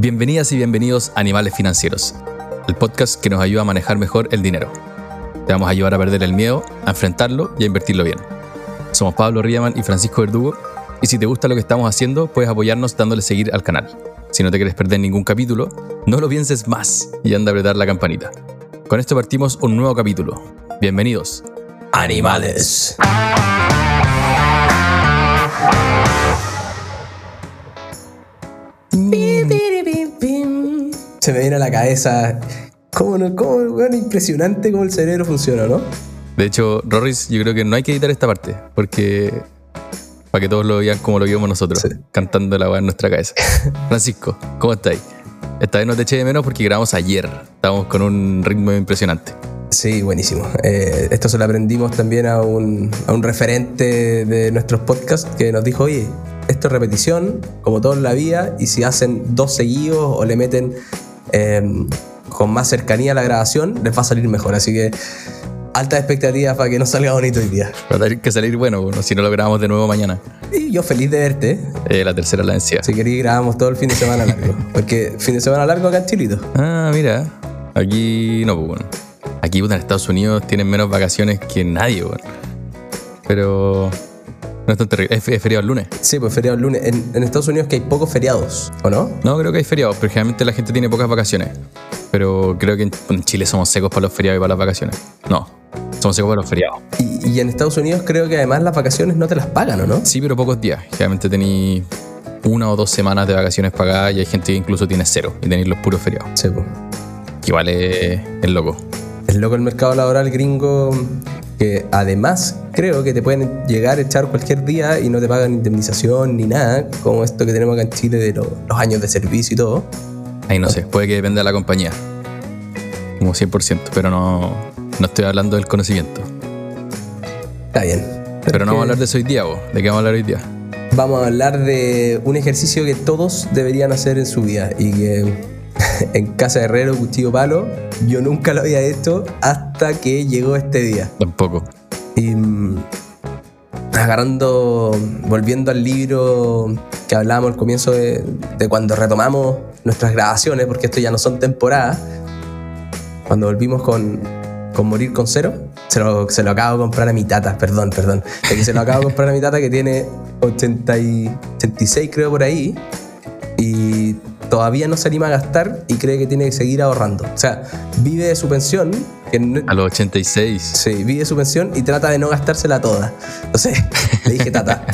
Bienvenidas y bienvenidos a Animales Financieros, el podcast que nos ayuda a manejar mejor el dinero. Te vamos a ayudar a perder el miedo, a enfrentarlo y a invertirlo bien. Somos Pablo Riaman y Francisco Verdugo, y si te gusta lo que estamos haciendo, puedes apoyarnos dándole seguir al canal. Si no te quieres perder ningún capítulo, no lo pienses más y anda a apretar la campanita. Con esto partimos un nuevo capítulo. Bienvenidos. Animales. Se me viene a la cabeza. ¿Cómo, no, cómo bueno, impresionante cómo el cerebro funciona, ¿no? De hecho, Rorris, yo creo que no hay que editar esta parte, porque para que todos lo vean como lo vimos nosotros, cantando la weá en nuestra cabeza. Francisco, ¿cómo estáis? Esta vez no te eché de menos porque grabamos ayer. Estábamos con un ritmo impresionante. Sí, buenísimo. Eh, esto se lo aprendimos también a un, a un referente de nuestros podcasts que nos dijo, oye, esto es repetición, como todo en la vida, y si hacen dos seguidos o le meten eh, con más cercanía a la grabación, les va a salir mejor. Así que altas expectativas para que nos salga bonito hoy día. Va a tener que salir bueno, bueno, si no lo grabamos de nuevo mañana. Y yo feliz de verte. Eh, la tercera la vencida. Si queréis grabamos todo el fin de semana largo. Porque fin de semana largo acá en Chilito. Ah, mira. Aquí no, pues bueno. Aquí puta, en Estados Unidos tienen menos vacaciones que nadie, bueno. Pero no es tan terrible. ¿Es, es feriado el lunes? Sí, pues feriado el lunes. En, en Estados Unidos que hay pocos feriados, ¿o no? No, creo que hay feriados, pero generalmente la gente tiene pocas vacaciones. Pero creo que en, en Chile somos secos para los feriados y para las vacaciones. No, somos secos para los feriados. Y, y en Estados Unidos creo que además las vacaciones no te las pagan, ¿o no? Sí, pero pocos días. Generalmente tení una o dos semanas de vacaciones pagadas y hay gente que incluso tiene cero y tenéis los puros feriados. Sí, pues. Que es, es loco. Es loco el mercado laboral gringo que además creo que te pueden llegar a echar cualquier día y no te pagan indemnización ni nada, como esto que tenemos acá en Chile de lo- los años de servicio y todo. Ahí no sé, puede que dependa de la compañía. Como 100%, pero no, no estoy hablando del conocimiento. Está bien. Pero no vamos a hablar de de eso hoy día, vos. ¿De qué vamos a hablar hoy día? Vamos a hablar de un ejercicio que todos deberían hacer en su vida y que en casa de herrero, cuchillo palo, yo nunca lo había hecho hasta que llegó este día. Tampoco. Y mm, agarrando, volviendo al libro que hablábamos al comienzo de, de cuando retomamos nuestras grabaciones, porque esto ya no son temporadas, cuando volvimos con, con Morir con Cero, se lo, se lo acabo de comprar a mi tata, perdón, perdón, es que se lo acabo de comprar a mi tata que tiene 80 y 86 creo por ahí, y todavía no se anima a gastar y cree que tiene que seguir ahorrando. O sea, vive de su pensión, que no- A los 86. Sí, vive su pensión y trata de no gastársela toda. Entonces, le dije, tata.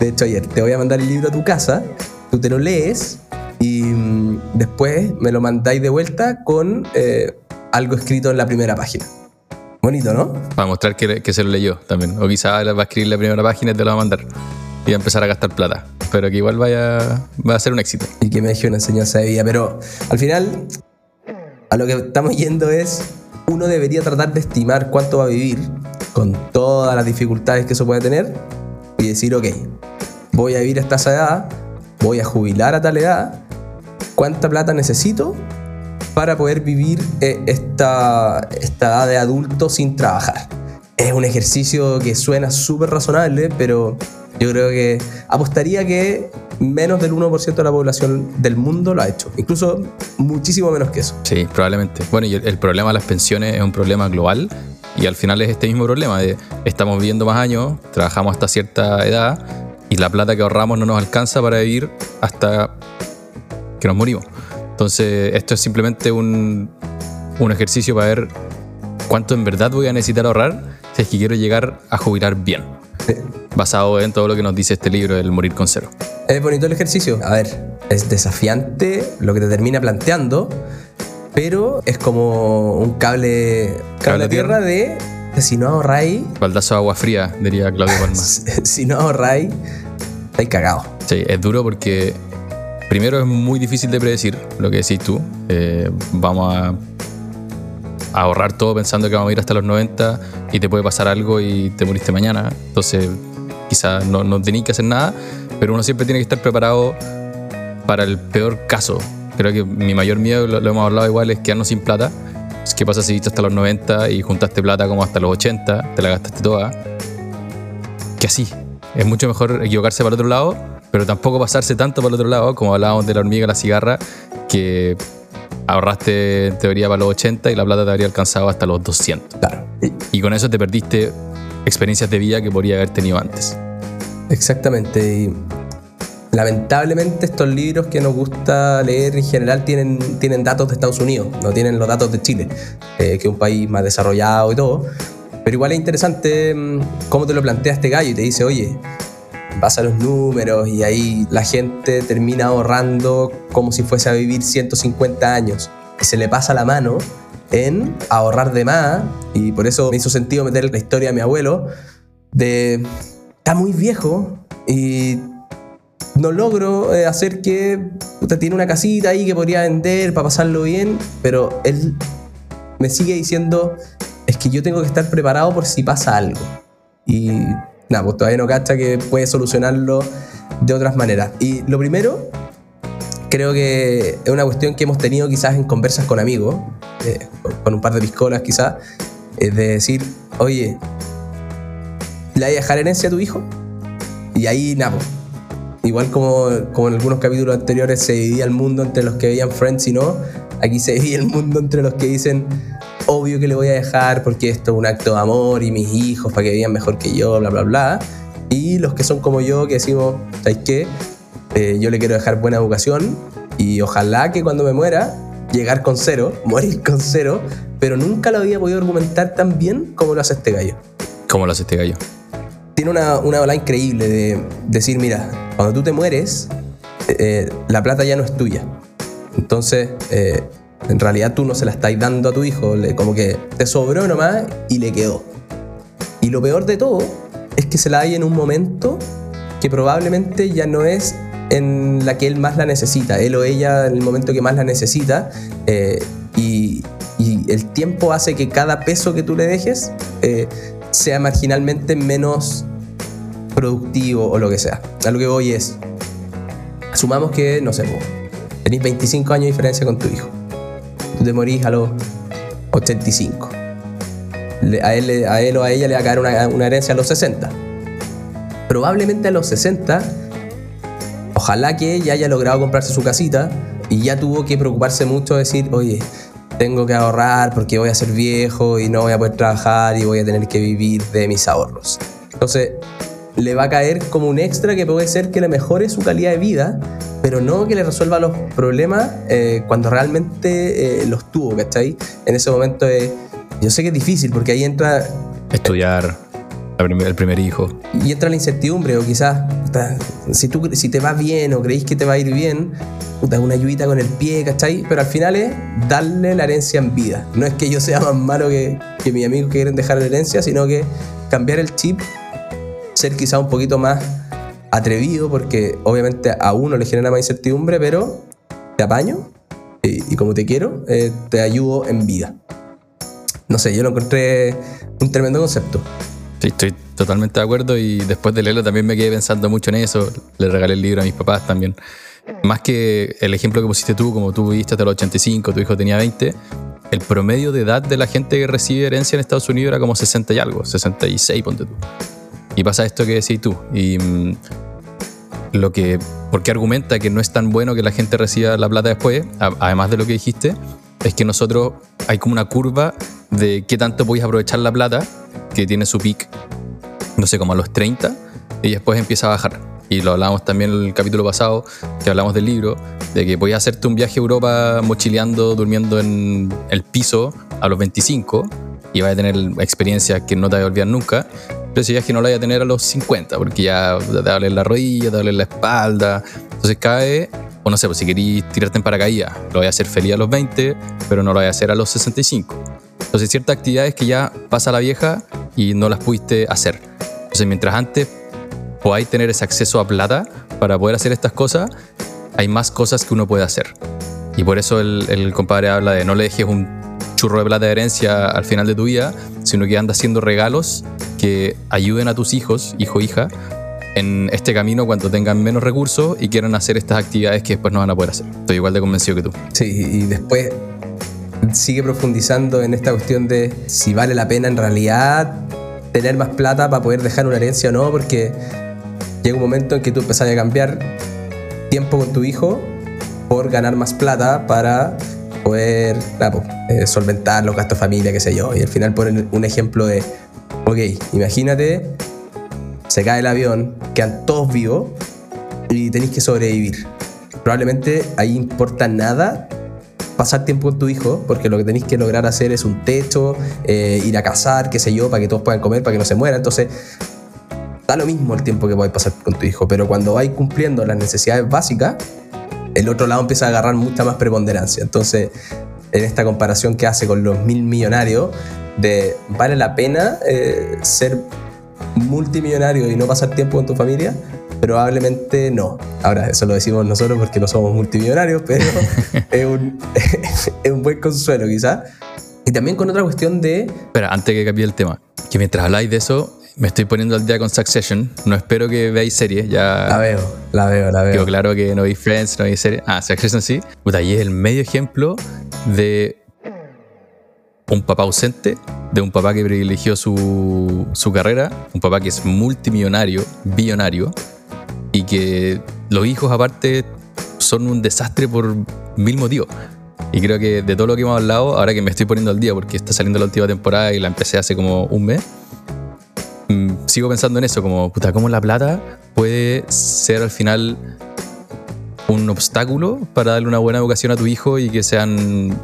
De hecho, ayer te voy a mandar el libro a tu casa, tú te lo lees y mm, después me lo mandáis de vuelta con eh, algo escrito en la primera página. Bonito, ¿no? Para mostrar que, que se lo leyó también. O quizás va a escribir la primera página y te lo va a mandar. Y a empezar a gastar plata. Pero que igual vaya, va a ser un éxito. Y que me deje una enseñanza de vida. Pero al final, a lo que estamos yendo es, uno debería tratar de estimar cuánto va a vivir con todas las dificultades que eso puede tener y decir, ok, voy a vivir hasta esa edad, voy a jubilar a tal edad, cuánta plata necesito para poder vivir eh, esta, esta edad de adulto sin trabajar. Es un ejercicio que suena súper razonable, pero yo creo que apostaría que menos del 1% de la población del mundo lo ha hecho. Incluso muchísimo menos que eso. Sí, probablemente. Bueno, y el, el problema de las pensiones es un problema global. Y al final es este mismo problema de estamos viviendo más años, trabajamos hasta cierta edad y la plata que ahorramos no nos alcanza para vivir hasta que nos morimos. Entonces, esto es simplemente un, un ejercicio para ver cuánto en verdad voy a necesitar ahorrar si es que quiero llegar a jubilar bien. Basado en todo lo que nos dice este libro, El Morir con Cero. Es bonito el ejercicio. A ver, es desafiante lo que te termina planteando, pero es como un cable, cable, Cable a tierra de, si no ahorráis, Baldazo de agua fría, diría Claudio Palma. si no ahorráis, estáis cagados. Sí, es duro porque primero es muy difícil de predecir lo que decís tú. Eh, vamos a, a ahorrar todo pensando que vamos a ir hasta los 90 y te puede pasar algo y te moriste mañana. Entonces, quizás no, no tenéis que hacer nada, pero uno siempre tiene que estar preparado para el peor caso. Creo que mi mayor miedo, lo, lo hemos hablado igual, es quedarnos sin plata. ¿Qué pasa si viste hasta los 90 y juntaste plata como hasta los 80, te la gastaste toda? ¿Qué así? es mucho mejor equivocarse para el otro lado, pero tampoco pasarse tanto para el otro lado, como hablábamos de la hormiga la cigarra, que ahorraste en teoría para los 80 y la plata te habría alcanzado hasta los 200. Claro. Y con eso te perdiste experiencias de vida que podría haber tenido antes. Exactamente. Y lamentablemente estos libros que nos gusta leer en general tienen, tienen datos de Estados Unidos, no tienen los datos de Chile, eh, que es un país más desarrollado y todo. Pero igual es interesante mm, cómo te lo plantea este gallo y te dice, oye, vas a los números y ahí la gente termina ahorrando como si fuese a vivir 150 años. Se le pasa la mano en ahorrar de más y por eso me hizo sentido meter la historia de mi abuelo de está muy viejo y no logro eh, hacer que puta, tiene una casita ahí que podría vender para pasarlo bien, pero él me sigue diciendo es que yo tengo que estar preparado por si pasa algo. Y nada, pues todavía no cacha que puede solucionarlo de otras maneras. Y lo primero, creo que es una cuestión que hemos tenido quizás en conversas con amigos, eh, con un par de piscolas quizás, es de decir, oye, ¿le hay a dejar herencia a tu hijo? Y ahí, nada, pues, igual como, como en algunos capítulos anteriores se dividía el mundo entre los que veían Friends y no, aquí se divide el mundo entre los que dicen, obvio que le voy a dejar porque esto es un acto de amor y mis hijos para que vivan mejor que yo, bla, bla, bla. Y los que son como yo que decimos, ¿sabes qué? Eh, yo le quiero dejar buena educación y ojalá que cuando me muera llegar con cero, morir con cero, pero nunca lo había podido argumentar tan bien como lo hace este gallo. ¿Cómo lo hace este gallo? Tiene una, una ola increíble de decir, mira, cuando tú te mueres, eh, la plata ya no es tuya. Entonces, eh, en realidad tú no se la estás dando a tu hijo, como que te sobró nomás y le quedó. Y lo peor de todo es que se la hay en un momento que probablemente ya no es en la que él más la necesita, él o ella en el momento que más la necesita, eh, y, el tiempo hace que cada peso que tú le dejes eh, sea marginalmente menos productivo o lo que sea. A lo que voy es, asumamos que, no sé, tenéis 25 años de diferencia con tu hijo tú te morís a los 85. a, él, a él o a ella le va a caer una, herencia a los 60. Probablemente a los 60, ojalá que ella haya logrado comprarse su casita y ya tuvo que preocuparse mucho de decir, oye, tengo que ahorrar porque voy a ser viejo y no voy a poder trabajar y voy a tener que vivir de mis ahorros. Entonces, le va a caer como un extra que puede ser que le mejore su calidad de vida, pero no que le resuelva los problemas eh, cuando realmente eh, los tuvo, ¿cachai? En ese momento yo sé que es difícil porque ahí entra... Estudiar, el primer hijo. Y entra la incertidumbre, o quizás, si, tú, si te va bien o creéis que te va a ir bien, puta, una ayudita con el pie, ¿cachai? Pero al final es darle la herencia en vida. No es que yo sea más malo que, que mis amigos que quieren dejar la herencia, sino que cambiar el chip ser quizá un poquito más atrevido porque obviamente a uno le genera más incertidumbre, pero te apaño y, como te quiero, eh, te ayudo en vida. No sé, yo lo encontré un tremendo concepto. Sí, estoy totalmente de acuerdo y después de leerlo también me quedé pensando mucho en eso. Le regalé el libro a mis papás también. Más que el ejemplo que pusiste tú, como tú viviste hasta los 85, tu hijo tenía 20, el promedio de edad de la gente que recibe herencia en Estados Unidos era como 60 y algo, 66, ponte tú. Y pasa esto que decís tú. Y mm, lo que, ¿por qué argumenta que no es tan bueno que la gente reciba la plata después? además de lo que dijiste, es que nosotros hay como una curva de qué tanto podéis aprovechar la plata, que tiene su pic, no sé, como a los 30, y después empieza a bajar. Y lo hablábamos también en el capítulo pasado, que hablamos del libro, de que podías hacerte un viaje a Europa mochileando, durmiendo en el piso a los 25, y vas a tener experiencias que no te vas a olvidar nunca, ese viaje no lo vaya a tener a los 50, porque ya te va la rodilla, te va la espalda. Entonces cae, o no sé, pues si querís tirarte en paracaídas, lo voy a hacer feliz a los 20, pero no lo voy a hacer a los 65. Entonces ciertas actividades que ya pasa la vieja y no las pudiste hacer. Entonces mientras antes podáis tener ese acceso a plata para poder hacer estas cosas, hay más cosas que uno puede hacer. Y por eso el, compadre habla de no le dejes un churro de plata de herencia al final de tu vida, sino que anda haciendo regalos que ayuden a tus hijos, hijo hija, en este camino cuando tengan menos recursos y quieran hacer estas actividades que después no van a poder hacer. Estoy igual de convencido que tú. Sí, y después sigue profundizando en esta cuestión de si vale la pena en realidad tener más plata para poder dejar una herencia o no, porque llega un momento en que tú empezás a cambiar tiempo con tu hijo por ganar más plata para poder eh, solventar los gastos familia, qué sé yo. Y al final ponen un ejemplo de, ok, imagínate, se cae el avión, quedan todos vivos y tenéis que sobrevivir. Probablemente ahí importa nada pasar tiempo con tu hijo, porque lo que tenéis que lograr hacer es un techo, eh, ir a cazar, qué sé yo, para que todos puedan comer, para que no se muera. Entonces, da lo mismo el tiempo que a pasar con tu hijo, pero cuando vais cumpliendo las necesidades básicas, el otro lado empieza a agarrar mucha más preponderancia. Entonces, en esta comparación que hace con los mil millonarios, de vale la pena eh, ser multimillonario y no pasar tiempo con tu familia, probablemente no. Ahora, eso lo decimos nosotros porque no somos multimillonarios, pero es, un, es un buen consuelo quizás. Y también con otra cuestión de... Espera, antes que cambie el tema, que mientras habláis de eso, me estoy poniendo al día con Succession. No espero que veáis series. Ya la veo, la veo, la veo. Digo, claro que no veis Friends, no veis series. Ah, Succession sí. Puta, y es el medio ejemplo de un papá ausente, de un papá que privilegió su, su carrera, un papá que es multimillonario, billonario, y que los hijos aparte son un desastre por mil motivos. Y creo que de todo lo que hemos hablado, ahora que me estoy poniendo al día porque está saliendo la última temporada y la empecé hace como un mes, Mm, sigo pensando en eso, como, puta, cómo la plata puede ser al final un obstáculo para darle una buena educación a tu hijo y que sean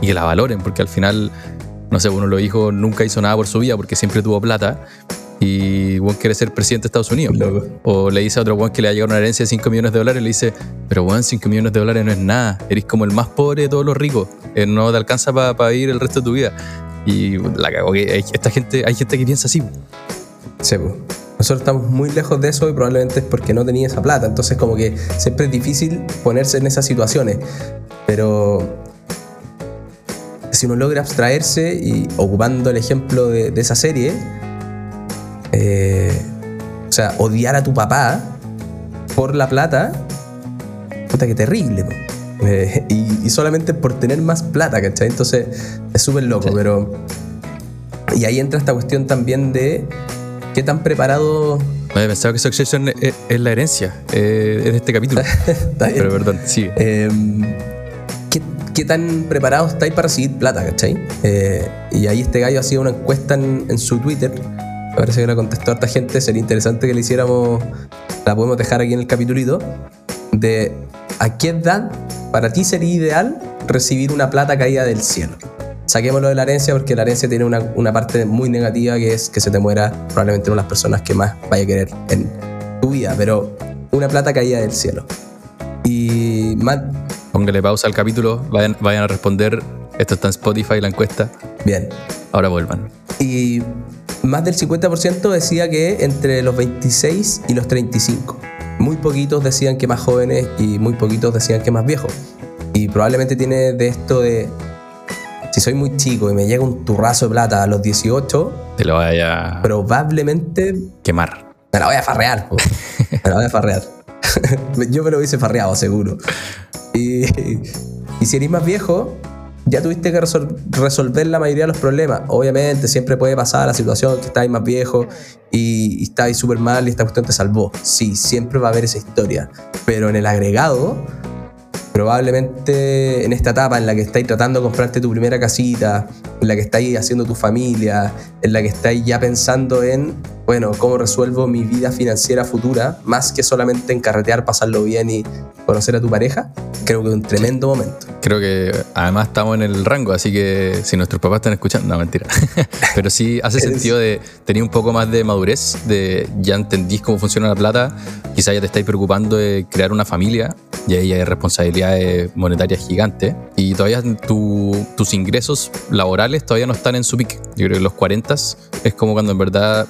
y que la valoren, porque al final, no sé, uno de los hijos nunca hizo nada por su vida porque siempre tuvo plata y Juan quiere ser presidente de Estados Unidos. O le dice a otro Juan que le ha llegado una herencia de 5 millones de dólares y le dice, pero Juan, 5 millones de dólares no es nada, eres como el más pobre de todos los ricos, eh, no te alcanza para vivir el resto de tu vida. Y la cago, que esta gente, hay gente que piensa así. Sí, Nosotros estamos muy lejos de eso y probablemente es porque no tenía esa plata. Entonces como que siempre es difícil ponerse en esas situaciones. Pero si uno logra abstraerse y ocupando el ejemplo de, esa serie, eh, o sea, odiar a tu papá por la plata, puta que terrible. Eh, y, solamente por tener más plata, ¿cachai? Entonces es súper loco, pero... Y ahí entra esta cuestión también de ¿Qué tan preparado? Me pensaba que Succession es, es la herencia eh, es de este capítulo. Pero perdón, sigue. Em, ¿qué, tan preparados estáis para recibir plata, cachai? Eh, y ahí este gallo hacía una encuesta en, su Twitter. Me parece que la contestó a harta gente. Sería interesante que le hiciéramos. La podemos dejar aquí en el capítulito. De a qué edad para ti sería ideal recibir una plata caída del cielo saquémoslo de la herencia porque la herencia tiene una, parte muy negativa que es que se te muera probablemente una de las personas que más vaya a querer en tu vida, pero una plata caída del cielo. Y más... Póngale pausa al capítulo, vayan, vayan a responder. Esto está en Spotify, la encuesta. Bien. Ahora vuelvan. Y más del 50% decía que entre los 26 y los 35. Muy poquitos decían que más jóvenes y muy poquitos decían que más viejos. Y probablemente tiene de esto de si soy muy chico y me llega un turrazo de plata a los 18, te lo vaya a probablemente quemar. Me la voy a farrear, me la voy a farrear. Yo me lo hubiese farreado, seguro. Y, y si eres más viejo, ya tuviste que resolver la mayoría de los problemas. Obviamente, siempre puede pasar la situación que estáis más viejo y, y estáis súper mal y esta cuestión te salvó. Sí, siempre va a haber esa historia. Pero en el agregado, probablemente en esta etapa en la que estáis tratando de comprarte tu primera casita, en la que estáis haciendo tu familia, en la que estáis ya pensando en, bueno, cómo resuelvo mi vida financiera futura, más que solamente en carretear, pasarlo bien y conocer a tu pareja, creo que es un tremendo momento. Creo que además estamos en el rango, así que si nuestros papás están escuchando, no, mentira. Pero sí hace sentido de tener un poco más de madurez, de ya entendís cómo funciona la plata, quizás ya te estáis preocupando de crear una familia y ahí hay responsabilidades monetarias gigantes y todavía tus ingresos laborales todavía no están en su pique. Yo creo que los 40 es como cuando en verdad,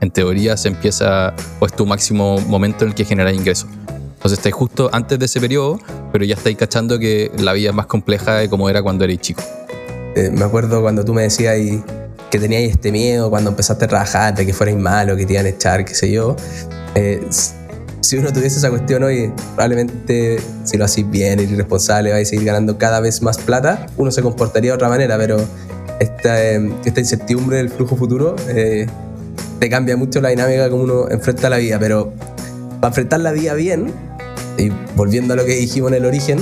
en teoría, se empieza o es tu máximo momento en el que generas ingresos. Entonces estáis justo antes de ese periodo, pero ya estáis cachando que la vida es más compleja de como era cuando erais chico. Eh, me acuerdo cuando tú me decías que teníais este miedo cuando empezaste a trabajar, de que fuerais malo, que te iban a echar, qué sé yo. Eh, si uno tuviese esa cuestión hoy, probablemente si lo hacéis bien, y responsable, vais a seguir ganando cada vez más plata, uno se comportaría de otra manera, pero esta, eh, esta incertidumbre del flujo futuro te cambia mucho la dinámica como uno enfrenta la vida, pero para enfrentar la vida bien, y volviendo a lo que dijimos en el origen,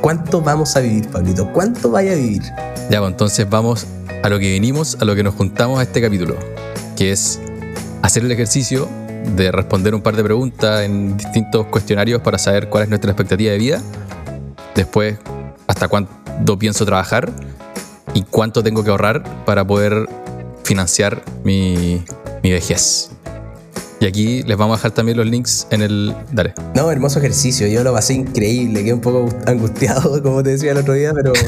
¿cuánto vamos a vivir, Pablito? ¿Cuánto vaya a vivir? Ya, pues entonces vamos a lo que vinimos, a lo que nos juntamos a este capítulo, que es hacer el ejercicio de responder un par de preguntas en distintos cuestionarios para saber cuál es nuestra expectativa de vida, después hasta cuándo pienso trabajar y cuánto tengo que ahorrar para poder financiar mi, mi vejez. Y aquí les vamos a dejar también los links en el... Dale. No, hermoso ejercicio. Yo lo pasé increíble. Quedé un poco angustiado, como te decía el otro día, pero...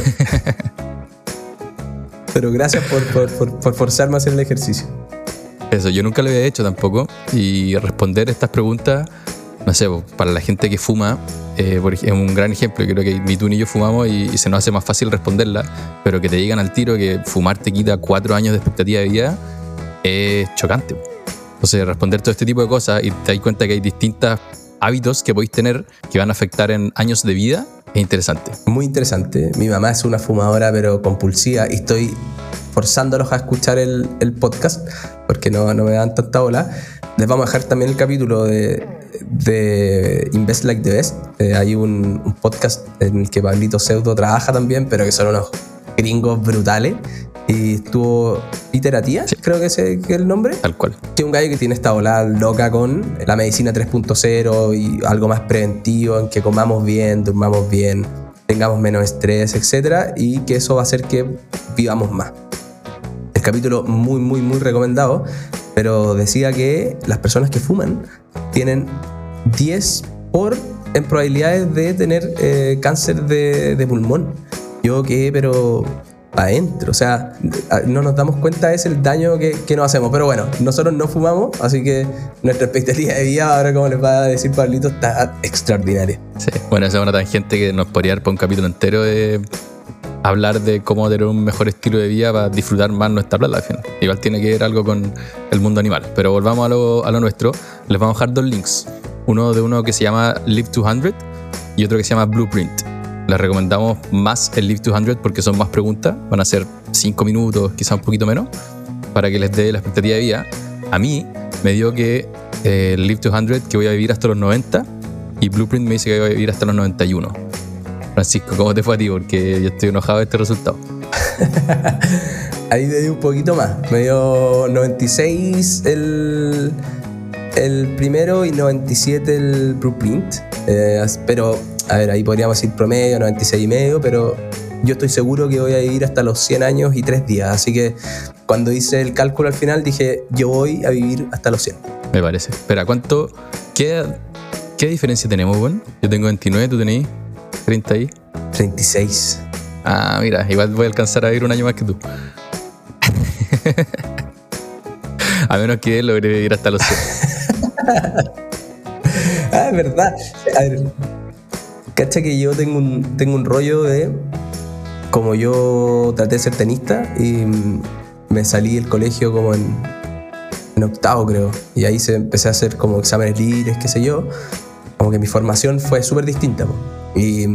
pero gracias por, por, por, forzarme a hacer el ejercicio. Eso, yo nunca lo había hecho tampoco. Y responder estas preguntas, no sé, para la gente que fuma, eh, es un gran ejemplo. Creo que ni tú ni yo fumamos y, se nos hace más fácil responderla. Pero que te digan al tiro que fumar te quita cuatro años de expectativa de vida es chocante. Entonces, responder todo este tipo de cosas y te das cuenta que hay distintos hábitos que podéis tener que van a afectar en años de vida es interesante. Muy interesante. Mi mamá es una fumadora, pero compulsiva, y estoy forzándolos a escuchar el, el podcast porque no, no, me dan tanta bola. Les vamos a dejar también el capítulo de, de Invest Like the Best. Eh, hay un, un, podcast en el que Pablito Pseudo trabaja también, pero que son unos gringos brutales y estuvo Peter Atia, creo que es el nombre. Tal cual. Que es un gallo que tiene esta ola loca con la medicina 3.0 y algo más preventivo, en que comamos bien, durmamos bien, tengamos menos estrés, etc. Y que eso va a hacer que vivamos más. Capítulo muy, muy, muy recomendado, pero decía que las personas que fuman tienen 10 por en probabilidades de tener eh, cáncer de, pulmón. Yo que, pero adentro. O sea, no nos damos cuenta es el daño que, que, nos hacemos. Pero bueno, nosotros no fumamos, así que nuestra expectativa de vida, ahora como les va a decir Pablito, está extraordinaria. Sí, bueno, esa es una tangente que nos podría dar para un capítulo entero de hablar de cómo tener un mejor estilo de vida para disfrutar más nuestra plata. Igual tiene que ver algo con el mundo animal. Pero volvamos a lo, a lo nuestro. Les vamos a dejar dos links. Uno de uno que se llama Live 200 y otro que se llama Blueprint les recomendamos más el Live 200 porque son más preguntas, van a ser 5 minutos, quizá un poquito menos, para que les dé la expectativa de vida. A mí me dio que eh, el Live 200 que voy a vivir hasta los 90 y Blueprint me dice que voy a vivir hasta los 91. Francisco, ¿cómo te fue a ti? Porque yo estoy enojado de este resultado. Ahí me dio un poquito más. Me dio 96 el, el primero y 97 el Blueprint. Eh, pero a ver, ahí podríamos decir promedio, 96 y medio, pero yo estoy seguro que voy a vivir hasta los 100 años y 3 días. Así que cuando hice el cálculo al final dije, yo voy a vivir hasta los 100. Me parece. Espera, ¿cuánto? ¿Qué, qué diferencia tenemos, bueno? Yo tengo 29, tú tenés 30 y... 36. Ah, mira, igual voy a alcanzar a vivir un año más que tú. a menos que logre vivir hasta los 100. ah, es verdad. A ver, Cacha que yo tengo un, tengo un rollo de. Como yo traté de ser tenista y me salí del colegio como en, en octavo, creo. Y ahí se empecé a hacer como exámenes libres, qué sé yo. Como que mi formación fue súper distinta. Po. Y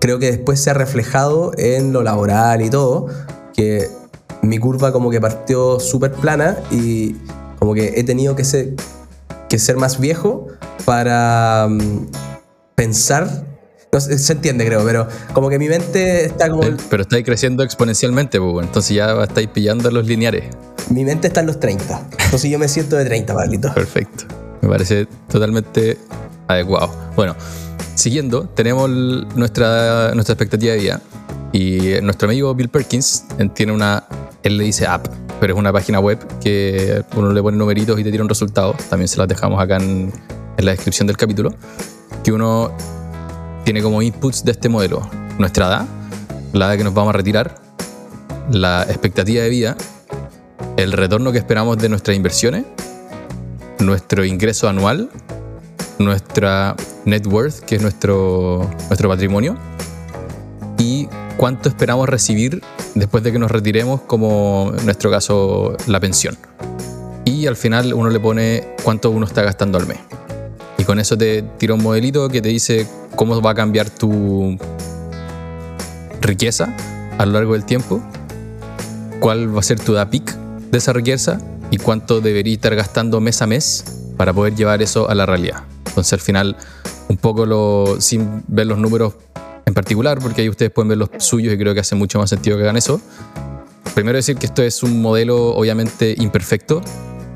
creo que después se ha reflejado en lo laboral y todo, que mi curva como que partió súper plana y como que he tenido que ser, que ser más viejo para pensar. No sé, se entiende, creo, pero como que mi mente está como. Pero estáis creciendo exponencialmente, pues, entonces ya estáis pillando los lineares. Mi mente está en los 30. Entonces yo me siento de 30, Pablito. Perfecto. Me parece totalmente adecuado. Bueno, siguiendo, tenemos nuestra, nuestra expectativa de vida. Y nuestro amigo Bill Perkins tiene una. Él le dice app, pero es una página web que uno le pone numeritos y te tira un resultado. También se las dejamos acá en, en la descripción del capítulo que uno tiene como inputs de este modelo nuestra edad, la edad que nos vamos a retirar, la expectativa de vida, el retorno que esperamos de nuestras inversiones, nuestro ingreso anual, nuestra net worth, que es nuestro, nuestro patrimonio, y cuánto esperamos recibir después de que nos retiremos, como en nuestro caso la pensión. Y al final uno le pone cuánto uno está gastando al mes. Y con eso te tira un modelito que te dice cómo va a cambiar tu riqueza a lo largo del tiempo, cuál va a ser tu DAPIC de esa riqueza y cuánto deberías estar gastando mes a mes para poder llevar eso a la realidad. Entonces al final, un poco lo, sin ver los números en particular, porque ahí ustedes pueden ver los suyos y creo que hace mucho más sentido que hagan eso. Primero decir que esto es un modelo obviamente imperfecto.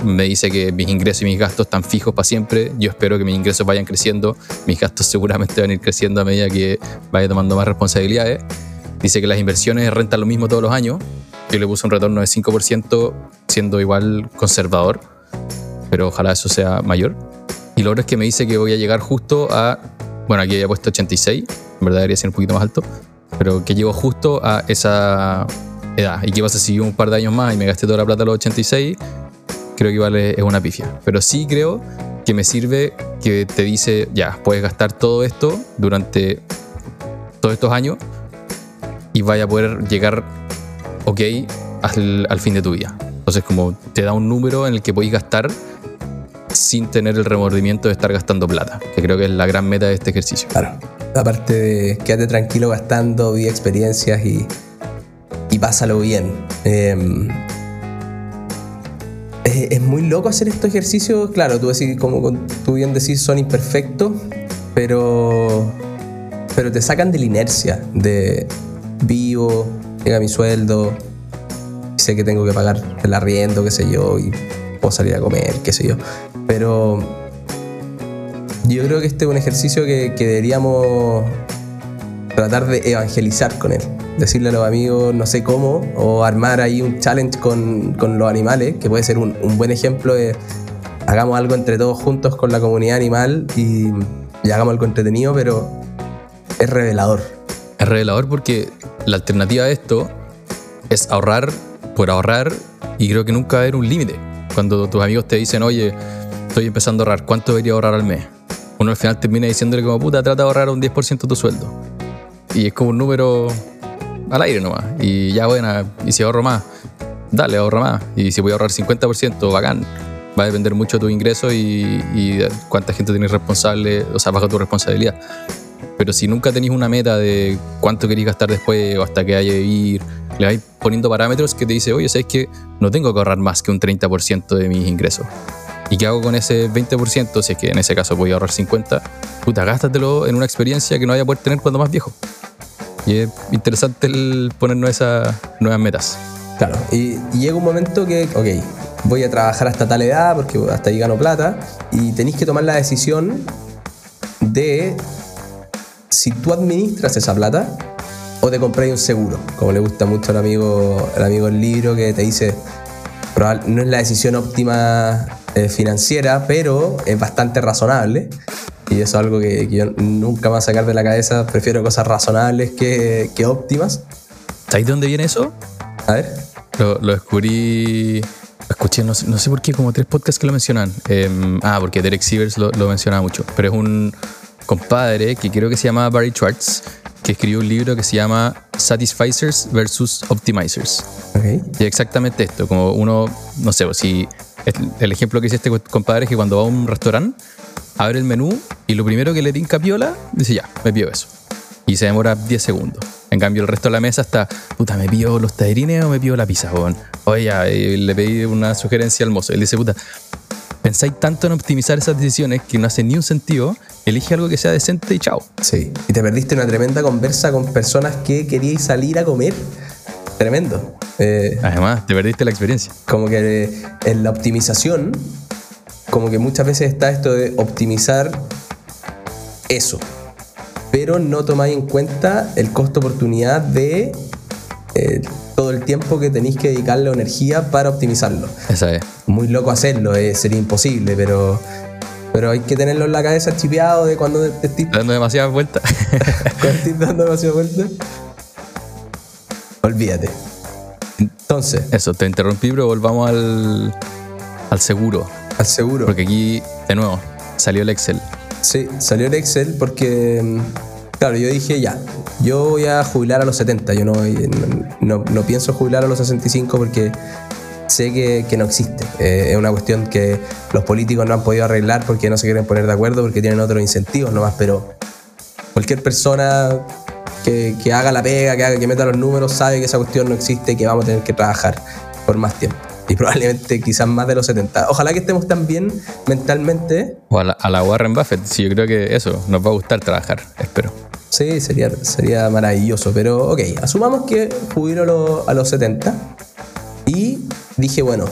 Me dice que mis ingresos y mis gastos están fijos para siempre. Yo espero que mis ingresos vayan creciendo. Mis gastos seguramente van a ir creciendo a medida que vaya tomando más responsabilidades. Dice que las inversiones rentan lo mismo todos los años. Yo le puse un retorno de 5%, siendo igual conservador, pero ojalá eso sea mayor. Y lo otro es que me dice que voy a llegar justo a. Bueno, aquí había puesto 86, en verdad debería ser un poquito más alto, pero que llego justo a esa edad. Y que pasa si un par de años más y me gasté toda la plata a los 86, creo que igual es una pifia. Pero sí creo que me sirve que te dice, ya, puedes gastar todo esto durante todos estos años y vaya a poder llegar ok al, al fin de tu vida. Entonces como te da un número en el que podéis gastar sin tener el remordimiento de estar gastando plata, que creo que es la gran meta de este ejercicio. Claro. Aparte de quédate tranquilo gastando, vi experiencias y, y pásalo bien. Em, es, muy loco hacer estos ejercicios. Claro, tú, decís, como tú bien decís, son imperfectos, pero, pero te sacan de la inercia de vivo, llega mi sueldo, sé que tengo que pagar el arriendo, qué sé yo, y salir a comer, qué sé yo. Pero yo creo que este es un ejercicio que, deberíamos tratar de evangelizar con él. Decirle a los amigos, no sé cómo, o armar ahí un challenge con, con los animales, que puede ser un, un, buen ejemplo de hagamos algo entre todos juntos con la comunidad animal y, y hagamos algo entretenido, pero es revelador. Es revelador porque la alternativa a esto es ahorrar por ahorrar y creo que nunca va a haber un límite. Cuando tus amigos te dicen, oye, estoy empezando a ahorrar, ¿cuánto debería ahorrar al mes? Uno al final termina diciéndole como, puta, trata de ahorrar un 10% de tu sueldo. Y es como un número al aire nomás. Y ya, bueno, y si ahorro más, dale, ahorra más. Y si voy a ahorrar 50%, bacán. Va a depender mucho de tu ingreso y, cuánta gente tienes responsable, o sea, bajo tu responsabilidad. Pero si nunca tenéis una meta de cuánto queréis gastar después o hasta que haya vivir, le vais poniendo parámetros que te dice, oye, ¿sabes que no tengo que ahorrar más que un 30% de mis ingresos? ¿Y qué hago con ese 20%? Si es que en ese caso voy a ahorrar 50%, puta, gástatelo en una experiencia que no vaya a poder tener cuando más viejo. Y es interesante el ponernos esas nuevas metas. Claro, y, y, llega un momento que, ok, voy a trabajar hasta tal edad porque hasta ahí gano plata y tenéis que tomar la decisión de si tú administras esa plata o te compráis un seguro, como le gusta mucho al amigo, el amigo el libro que te dice, no es la decisión óptima eh, financiera, pero es bastante razonable. Y eso es algo que, que, yo nunca me voy a sacar de la cabeza. Prefiero cosas razonables que, que óptimas. ¿Sabéis de dónde viene eso? A ver. Lo, lo descubrí. Escuché, no sé, no sé, por qué, como tres podcasts que lo mencionan. Eh, ah, porque Derek Sivers lo, lo menciona mucho. Pero es un compadre que creo que se llama Barry Schwartz, que escribió un libro que se llama Satisficers versus Optimizers. Okay. Y exactamente esto, como uno, no sé, si el ejemplo que hice este compadre es que cuando va a un restaurante, abre el menú y lo primero que le tinca piola, dice ya, me pido eso. Y se demora 10 segundos. En cambio, el resto de la mesa está, puta, ¿me pido los tallarines o me pido la pizza, bon? Oye, le pedí una sugerencia al mozo. Él dice, puta, pensáis tanto en optimizar esas decisiones que no hace ni un sentido, elige algo que sea decente y chao. Sí, y te perdiste una tremenda conversa con personas que queríais salir a comer. Tremendo. Eh, Además, te perdiste la experiencia. Como que en la optimización, como que muchas veces está esto de optimizar eso, pero no tomáis en cuenta el costo-oportunidad de eh, todo el tiempo que tenéis que dedicarle energía para optimizarlo. Esa es. Muy loco hacerlo, eh, sería imposible, pero, pero hay que tenerlo en la cabeza chipeado de cuando te estés dando demasiadas vueltas. cuando estés dando demasiadas vueltas. Olvídate. Entonces. Eso, te interrumpí, pero volvamos al, al seguro. Al seguro. Porque aquí, de nuevo, salió el Excel. Sí, salió el Excel porque, claro, yo dije ya, yo voy a jubilar a los 70, yo no, no, no pienso jubilar a los 65 porque sé que, que no existe. Eh, es una cuestión que los políticos no han podido arreglar porque no se quieren poner de acuerdo, porque tienen otros incentivos nomás, pero cualquier persona que, que haga la pega, que, haga, que meta los números, sabe que esa cuestión no existe y que vamos a tener que trabajar por más tiempo. Y probablemente quizás más de los 70. Ojalá que estemos tan bien mentalmente. O a la, a la Warren Buffett. Sí, yo creo que eso, nos va a gustar trabajar, espero. Sí, sería, sería maravilloso. Pero ok, asumamos que jubilo a los, a los 70. Y dije, bueno,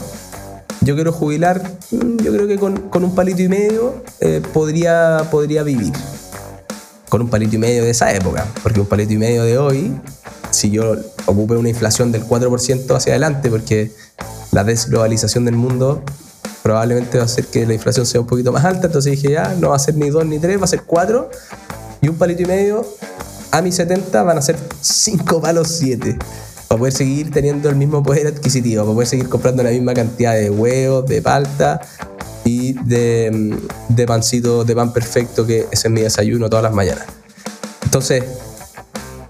yo quiero jubilar, mm, yo creo que con, con un palito y medio eh, podría, podría vivir. Con un palito y medio de esa época. Porque un palito y medio de hoy, si yo ocupe una inflación del 4% hacia adelante, porque la desglobalización del mundo probablemente va a hacer que la inflación sea un poquito más alta. Entonces dije, ya, no va a ser ni 2 ni 3, va a ser 4. Y un palito y medio a mis 70 van a ser 5 palos 7 para poder seguir teniendo el mismo poder adquisitivo, para poder seguir comprando la misma cantidad de huevos, de palta y de, de pancito, de pan perfecto, que ese es mi desayuno todas las mañanas. Entonces,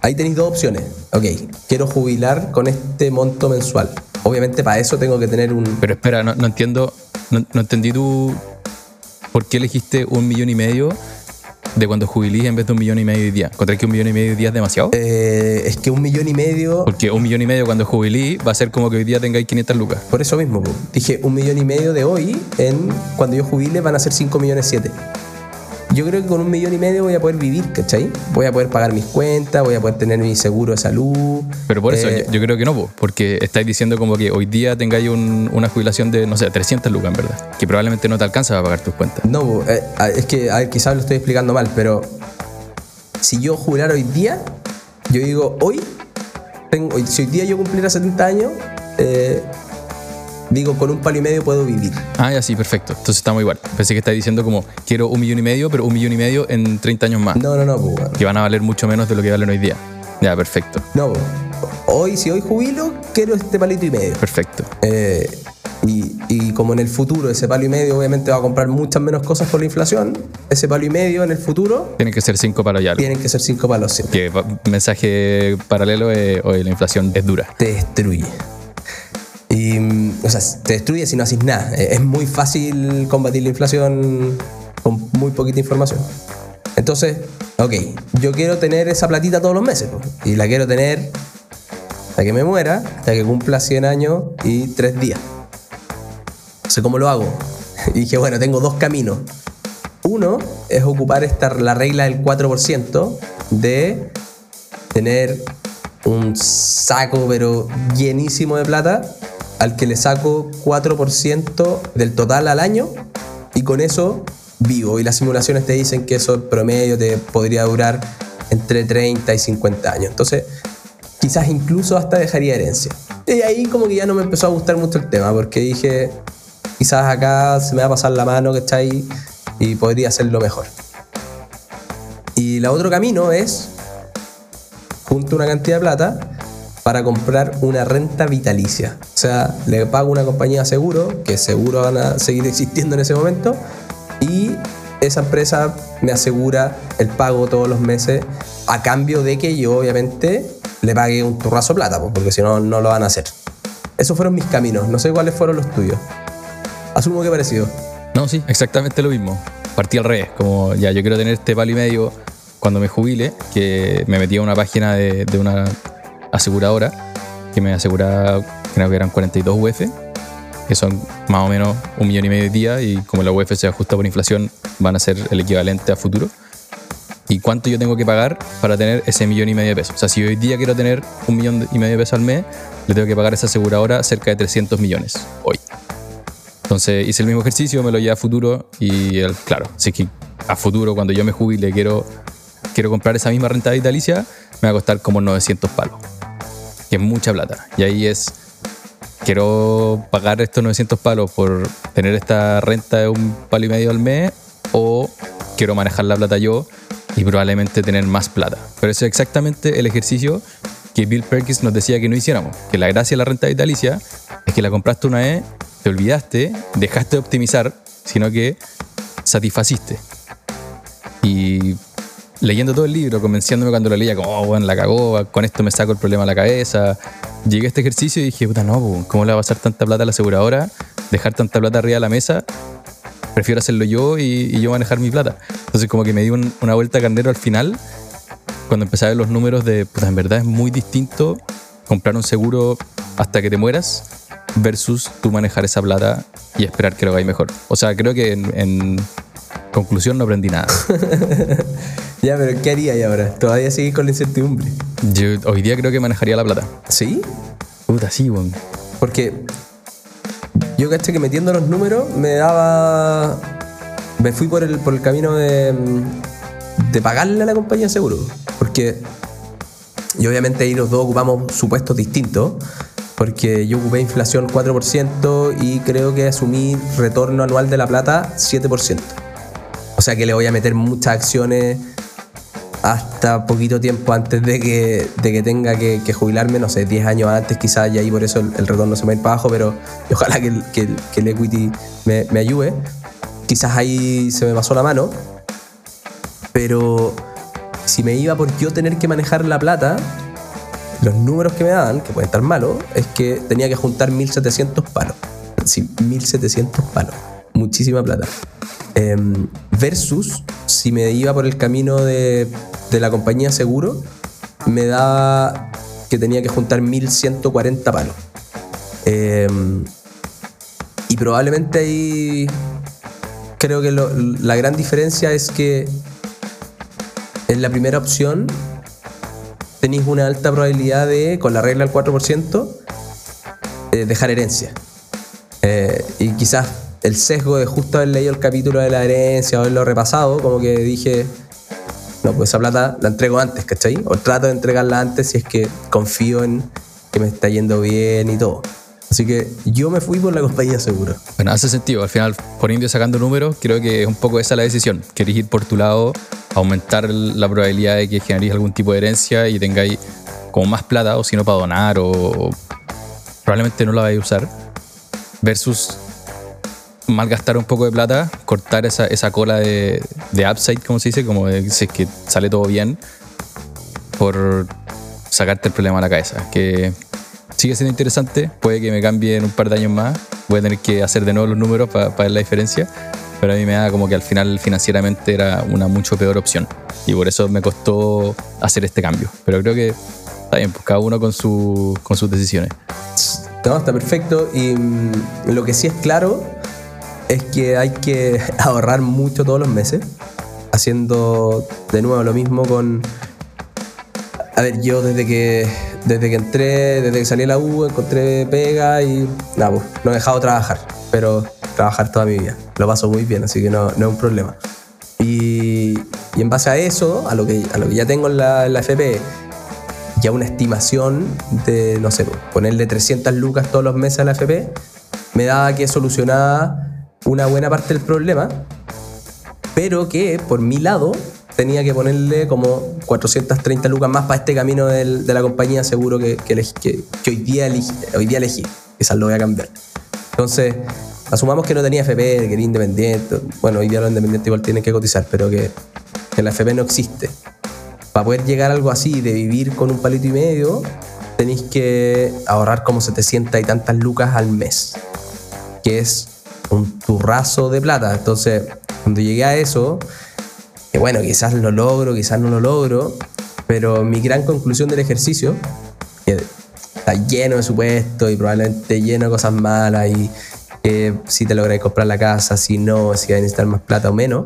ahí tenéis dos opciones. Ok, quiero jubilar con este monto mensual. Obviamente para eso tengo que tener un... Pero espera, no, no entiendo, no, no entendí tú por qué elegiste un millón y medio de cuando jubilís en vez de un millón y medio hoy día. ¿Encontrás que un millón y medio hoy día es demasiado? Eh, es que un millón y medio... Porque un millón y medio cuando jubilí va a ser como que hoy día tengáis 500 lucas. Por eso mismo, po. dije un millón y medio de hoy, en cuando yo jubile van a ser 5 millones 7. Yo creo que con un millón y medio voy a poder vivir, ¿cachai? Voy a poder pagar mis cuentas, voy a poder tener mi seguro de salud. Pero por eso Eh, yo, yo creo que no, po, porque estáis diciendo como que hoy día tengáis un- una jubilación de, no sé, 300 lucas en verdad, que probablemente no te alcanza para pagar tus cuentas. No, eh, es que a ver, quizás lo estoy explicando mal, pero si yo jubilara hoy día, yo digo, hoy, tengo, si hoy día yo cumpliera 70 años, eh, digo, con un palo y medio puedo vivir. Ah, ya sí, perfecto. Entonces estamos igual. Pensé que estáis diciendo como quiero un millón y medio, pero un millón y medio en 30 años más, No, no, no, weón. que van a valer mucho menos de lo que valen hoy día. Ya, perfecto, No, po. hoy, si hoy jubilo, quiero este palito y medio. perfecto. Eh, y, y como en el futuro ese palo y medio obviamente va a comprar muchas menos cosas por la inflación, ese palo y medio en el futuro Tienen que ser 5 para allá. tienen que ser 5 palos siempre. Que mensaje paralelo es, hoy la inflación es dura. Te destruye. Y, o sea, te destruye si no haces nada. Eh, Es muy fácil combatir la inflación con muy poquita información. Entonces, ok, yo quiero tener esa platita todos los meses. po, Y la quiero tener hasta que me muera, hasta que cumpla 100 años y 3 días. No sé cómo lo hago. Y dije, bueno, tengo dos caminos. Uno es ocupar esta, la regla del 4% de tener un saco pero llenísimo de plata al que le saco 4% del total al año y con eso vivo. Y las simulaciones te dicen que eso promedio te podría durar entre 30 y 50 años. Entonces, quizás incluso hasta dejaría herencia. Y ahí como que ya no me empezó a gustar mucho el tema porque dije, quizás acá se me va a pasar la mano, ¿cachai? Y podría hacerlo mejor. Y el otro camino es junto una cantidad de plata para comprar una renta vitalicia. O sea, le pago una compañía de seguro, que seguro van a seguir existiendo en ese momento, y esa empresa me asegura el pago todos los meses a cambio de que yo obviamente le pague un turrazo plata, porque si no, no lo van a hacer. Esos fueron mis caminos, no sé cuáles fueron los tuyos. Asumo que parecido. No, sí, exactamente lo mismo. Partí al revés, como ya yo quiero tener este palo y medio cuando me jubile, que me metí a una página de una aseguradora que me aseguraba, creo que eran 42 UF, que son más o menos un millón y medio de día y como la UF se ajusta por inflación van a ser el equivalente a futuro. ¿Y cuánto yo tengo que pagar para tener ese millón y medio de pesos? O sea, si hoy día quiero tener un millón y medio de pesos al mes, le tengo que pagar a esa aseguradora cerca de 300 millones hoy. Entonces hice el mismo ejercicio, me lo llevé a futuro y el- claro, si que a futuro cuando yo me jubile quiero, quiero comprar esa misma renta vitalicia, me va a costar como 900 palos, que es mucha plata. Y ahí es, quiero pagar estos 900 palos por tener esta renta de un palo y medio al mes o quiero manejar la plata yo y probablemente tener más plata. Pero eso es exactamente el ejercicio que Bill Perkins nos decía que no hiciéramos, que la gracia de la renta vitalicia es que la compraste una vez, te olvidaste, dejaste de optimizar, sino que satisfaciste. Leyendo todo el libro, convenciéndome cuando lo leía, como, oh, bueno, la cagó, con esto me saco el problema a la cabeza. Llegué a este ejercicio y dije, puta, no, ¿cómo le va a pasar tanta plata a la aseguradora? Dejar tanta plata arriba de la mesa. Prefiero hacerlo yo y, yo manejar mi plata. Entonces, como que me di un- una vuelta carnero al final, cuando empecé a ver los números de, puta, en verdad es muy distinto comprar un seguro hasta que te mueras versus tú manejar esa plata y esperar que lo hagáis mejor. O sea, creo que en, en conclusión no aprendí nada. Ya, pero ¿qué haría ahí ahora? Todavía seguir con la incertidumbre. Yo hoy día creo que manejaría la plata. ¿Sí? Puta, sí, weón. Porque yo caché que metiendo los números me daba. Me fui por el, por el camino de, de pagarle a la compañía de seguro. Porque. Y obviamente ahí los dos ocupamos supuestos distintos. Porque yo ocupé inflación 4% y creo que asumí retorno anual de la plata 7%. O sea que le voy a meter muchas acciones hasta poquito tiempo antes de que, de que tenga que, jubilarme, no sé, 10 años antes quizás, y ahí por eso el, el retorno se va a ir para abajo, pero ojalá que que que el equity me, me ayude. Quizás ahí se me pasó la mano, pero si me iba por yo tener que manejar la plata, los números que me daban, que pueden estar malos, es que tenía que juntar 1700 palos. Sí, 1700 palos. Muchísima plata. Em, versus, si me iba por el camino de, de la compañía seguro, me daba que tenía que juntar 1140 palos. Em, y probablemente ahí creo que la gran diferencia es que en la primera opción tenéis una alta probabilidad de, con la regla del 4%, eh, dejar herencia. Eh, y quizás el sesgo de justo haber leído el capítulo de la herencia o haberlo repasado, como que dije, no, pues esa plata la entrego antes, ¿cachai? O trato de entregarla antes si es que confío en que me está yendo bien y todo. Así que yo me fui por la compañía seguro. Bueno, hace sentido. Al final, poniendo y sacando números, creo que es un poco esa la decisión. Queréis ir por tu lado, aumentar la probabilidad de que generéis algún tipo de herencia y tengáis como más plata, o si no para donar, o probablemente no la vais a usar, versus malgastar un poco de plata, cortar esa, esa cola de, de upside, como se dice, como de, si es que sale todo bien, por sacarte el problema a la cabeza. Que sigue siendo interesante, puede que me cambie en un par de años más, voy a tener que hacer de nuevo los números para ver la diferencia, pero a mí me da como que al final financieramente era una mucho peor opción y por eso me costó hacer este cambio. Pero creo que está bien, pues cada uno con, su, con sus decisiones. No, está perfecto. Y mm, lo que sí es claro es que hay que ahorrar mucho todos los meses, haciendo de nuevo lo mismo con... A ver, yo desde que, desde que entré, desde que salí de la U, encontré pega y nada, pues, no he dejado de trabajar, pero trabajar toda mi vida. Lo paso muy bien, así que no, no es un problema. Y, y en base a eso, a lo que, a lo que ya tengo en la, en FP, ya una estimación de, no sé, ponerle 300 lucas todos los meses a la FP, me daba que solucionaba una buena parte del problema, pero que por mi lado tenía que ponerle como 430 lucas más para este camino de la compañía seguro que, que, hoy, día elegí, hoy día. Quizás lo voy a cambiar. Entonces, asumamos que no tenía FP, que era independiente. Bueno, hoy día los independientes igual tienen que cotizar, pero que, que la FP no existe para poder llegar a algo así, de vivir con un palito y medio, tenéis que ahorrar como 700 y tantas lucas al mes, que es un turrazo de plata. Entonces, cuando llegué a eso, que bueno, quizás lo logro, quizás no lo logro, pero mi gran conclusión del ejercicio, que está lleno de supuestos y probablemente lleno de cosas malas y que si te logras comprar la casa, si no, si vas a necesitar más plata o menos,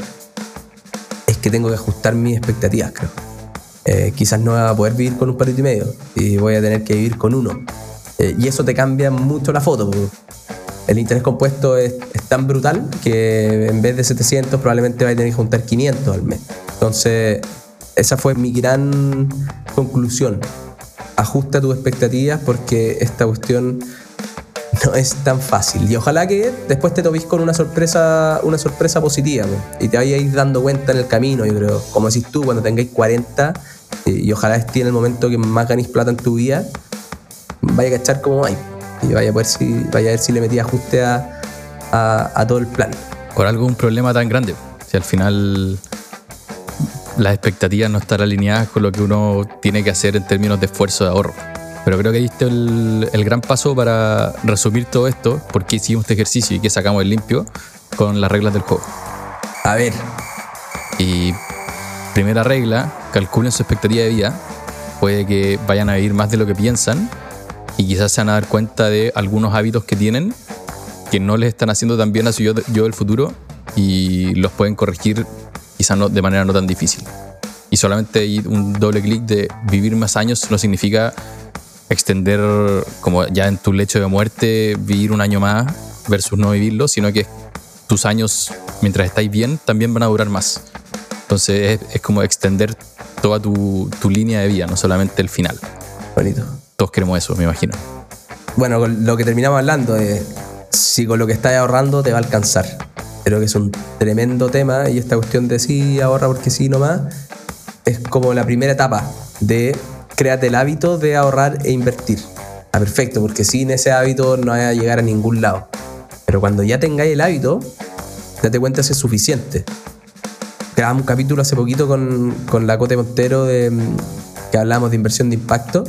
es que tengo que ajustar mis expectativas, creo. Eh, quizás no voy a poder vivir con un palito y medio y voy a tener que vivir con uno. Eh, y eso te cambia mucho la foto. El interés compuesto es, tan brutal que en vez de 700 probablemente vas a tener que juntar 500 al mes. Entonces, esa fue mi gran conclusión. Ajusta tus expectativas porque esta cuestión no es tan fácil. Y ojalá que después te topís con una sorpresa, una sorpresa positiva po, y te vayáis dando cuenta en el camino, yo creo. Como decís tú, cuando tengáis 40 eh, y ojalá esté en el momento que más ganéis plata en tu vida, vaya a cachar cómo hay. Y vaya a, ver si, vaya a ver si le metí ajuste a, a, a todo el plan. Por algo un problema tan grande. Si al final las expectativas no están alineadas con lo que uno tiene que hacer en términos de esfuerzo de ahorro. Pero creo que diste el, el gran paso para resumir todo esto, por qué hicimos este ejercicio y qué sacamos el limpio con las reglas del juego. A ver, Y primera regla, calculen su expectativa de vida. Puede que vayan a vivir más de lo que piensan y quizás se van a dar cuenta de algunos hábitos que tienen que no les están haciendo tan bien a su yo, yo del futuro y los pueden corregir quizás no, de manera no tan difícil. Y solamente un doble clic de vivir más años no significa extender como ya en tu lecho de muerte vivir un año más versus no vivirlo, sino que tus años mientras estáis bien también van a durar más. Entonces es, es como extender toda tu, tu línea de vida, no solamente el final. Bonito. Todos queremos eso, me imagino. Bueno, con lo que terminamos hablando de si con lo que estás ahorrando te va a alcanzar. Creo que es un tremendo tema y esta cuestión de sí, ahorra porque sí nomás, es como la primera etapa de créate el hábito de ahorrar e invertir. Ah, perfecto, porque sin ese hábito no vas a llegar a ningún lado. Pero cuando ya tengáis el hábito, date cuenta si es suficiente. Grabamos un capítulo hace poquito con, con la Cote Montero de, que hablamos de inversión de impacto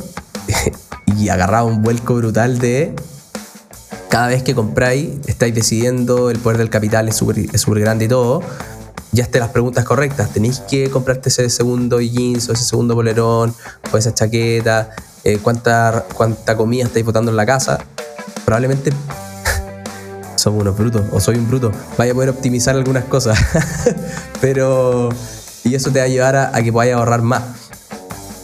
y agarraba un vuelco brutal de cada vez que compráis, estáis decidiendo, el poder del capital es súper grande y todo, ya esté las preguntas correctas. Tenéis que comprarte ese segundo jeans o ese segundo polerón o esa chaqueta, eh, cuánta, cuánta comida estáis botando en la casa. Probablemente somos unos brutos o soy un bruto. Vaya a poder optimizar algunas cosas. Pero. Y eso te va a llevar a, a que podáis ahorrar más.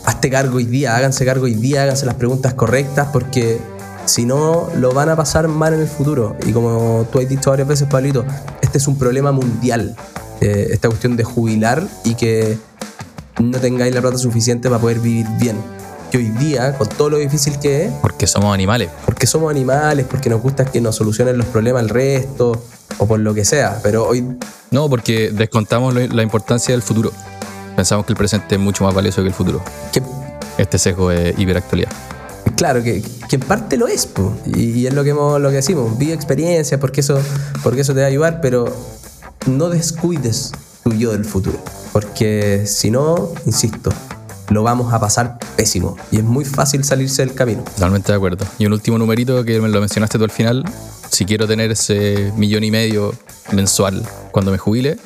Hazte cargo hoy día, háganse cargo hoy día, háganse las preguntas correctas porque si no lo van a pasar mal en el futuro. Y como tú has dicho varias veces, Pablito, este es un problema mundial. Eh, esta cuestión de jubilar y que no tengáis la plata suficiente para poder vivir bien. Que hoy día, con todo lo difícil que es, Porque somos animales. porque somos animales, porque nos gusta que nos solucionen los problemas el resto, o por lo que sea. Pero hoy, No, porque descontamos la importancia del futuro. Pensamos que el presente es mucho más valioso que el futuro. Este sesgo es hiperactualidad. claro, que, que en parte lo es, po. Y, y es lo que, hemos, lo que decimos, vive experiencias, porque eso, porque eso te va a ayudar, pero no descuides tu yo del futuro. Porque si no, insisto, lo vamos a pasar pésimo. Y es muy fácil salirse del camino. Totalmente de acuerdo. Y un último numerito que me lo mencionaste tú al final. Si quiero tener ese millón y medio mensual cuando me jubile,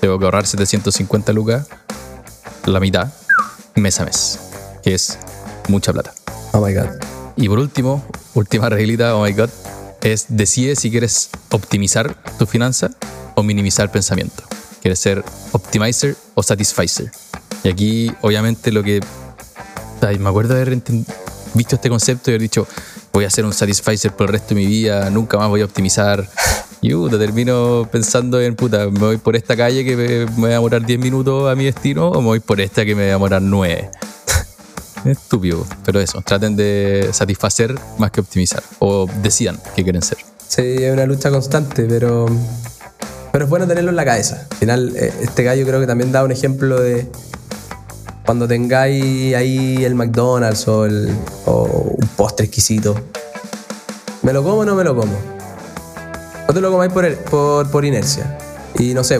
tengo que ahorrar 750 lucas, la mitad, mes a mes, que es mucha plata. Oh my god. Y por último, última reglita, oh my god, es decide si quieres optimizar tu finanza o minimizar el pensamiento. ¿Quieres ser optimizer o satisficer? Y aquí, obviamente, lo que. Ay, me acuerdo de haber visto este concepto y haber dicho, voy a ser un satisficer por el resto de mi vida, nunca más voy a optimizar. Y puta, termino pensando en, puta, me voy por esta calle que me, voy a demorar 10 minutos a mi destino o me voy por esta que me voy a demorar 9. Estúpido, pero eso, traten de satisfacer más que optimizar. O decidan qué quieren ser. Sí, es una lucha constante, pero, pero es bueno tenerlo en la cabeza. Al final, eh, este gallo creo que también da un ejemplo de cuando tengáis ahí el McDonald's o, el, o un postre exquisito. ¿Me lo como o no me lo como? No te lo por, por, por inercia. Y no sé,